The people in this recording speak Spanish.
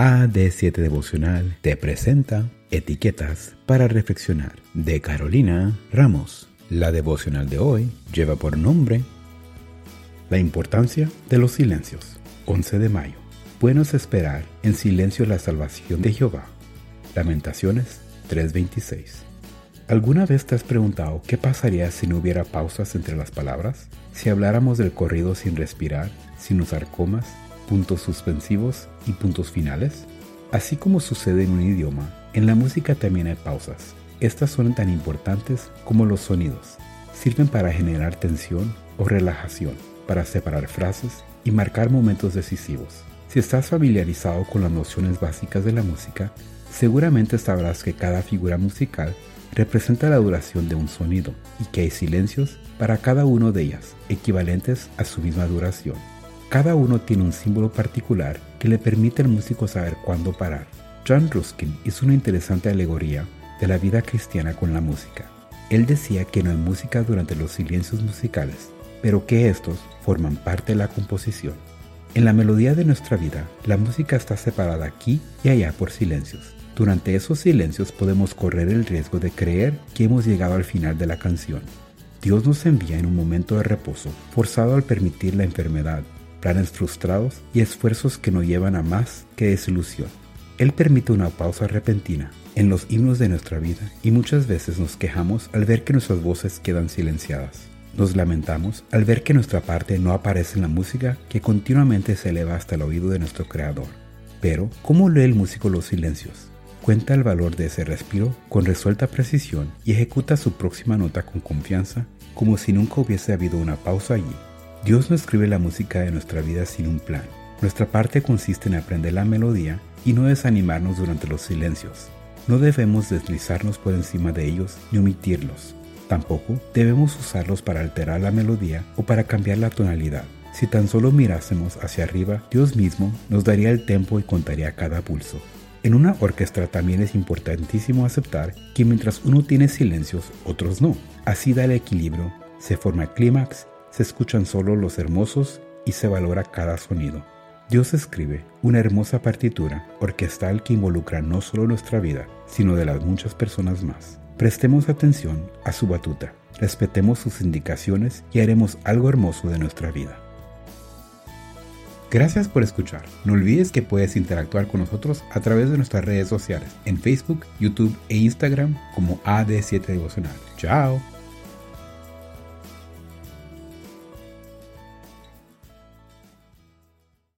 AD7 Devocional te presenta Etiquetas para Reflexionar de Carolina Ramos. La devocional de hoy lleva por nombre La importancia de los silencios. 11 de mayo. Buenos esperar en silencio la salvación de Jehová. Lamentaciones 3:26. ¿Alguna vez te has preguntado qué pasaría si no hubiera pausas entre las palabras? Si habláramos del corrido sin respirar, sin usar comas, puntos suspensivos y puntos finales? Así como sucede en un idioma, en la música también hay pausas. Estas son tan importantes como los sonidos. Sirven para generar tensión o relajación, para separar frases y marcar momentos decisivos. Si estás familiarizado con las nociones básicas de la música, seguramente sabrás que cada figura musical representa la duración de un sonido y que hay silencios para cada uno de ellas, equivalentes a su misma duración. Cada uno tiene un símbolo particular que le permite al músico saber cuándo parar. John Ruskin hizo una interesante alegoría de la vida cristiana con la música. Él decía que no hay música durante los silencios musicales, pero que estos forman parte de la composición. En la melodía de nuestra vida, la música está separada aquí y allá por silencios. Durante esos silencios podemos correr el riesgo de creer que hemos llegado al final de la canción. Dios nos envía en un momento de reposo, forzado al permitir la enfermedad, planes frustrados y esfuerzos que no llevan a más que desilusión. Él permite una pausa repentina en los himnos de nuestra vida y muchas veces nos quejamos al ver que nuestras voces quedan silenciadas. Nos lamentamos al ver que nuestra parte no aparece en la música que continuamente se eleva hasta el oído de nuestro Creador. Pero, ¿cómo lee el músico los silencios? Cuenta el valor de ese respiro con resuelta precisión y ejecuta su próxima nota con confianza, como si nunca hubiese habido una pausa allí. Dios no escribe la música de nuestra vida sin un plan. Nuestra parte consiste en aprender la melodía y no desanimarnos durante los silencios. No debemos deslizarnos por encima de ellos ni omitirlos. Tampoco debemos usarlos para alterar la melodía o para cambiar la tonalidad. Si tan solo mirásemos hacia arriba, Dios mismo nos daría el tempo y contaría cada pulso. En una orquesta también es importantísimo aceptar que mientras uno tiene silencios, otros no. Así da el equilibrio, se forma el clímax se escuchan solo los hermosos y se valora cada sonido. Dios escribe una hermosa partitura orquestal que involucra no solo nuestra vida, sino de las muchas personas más. Prestemos atención a su batuta, respetemos sus indicaciones y haremos algo hermoso de nuestra vida. Gracias por escuchar. No olvides que puedes interactuar con nosotros a través de nuestras redes sociales en Facebook, YouTube e Instagram como AD7 Devocional. Chao.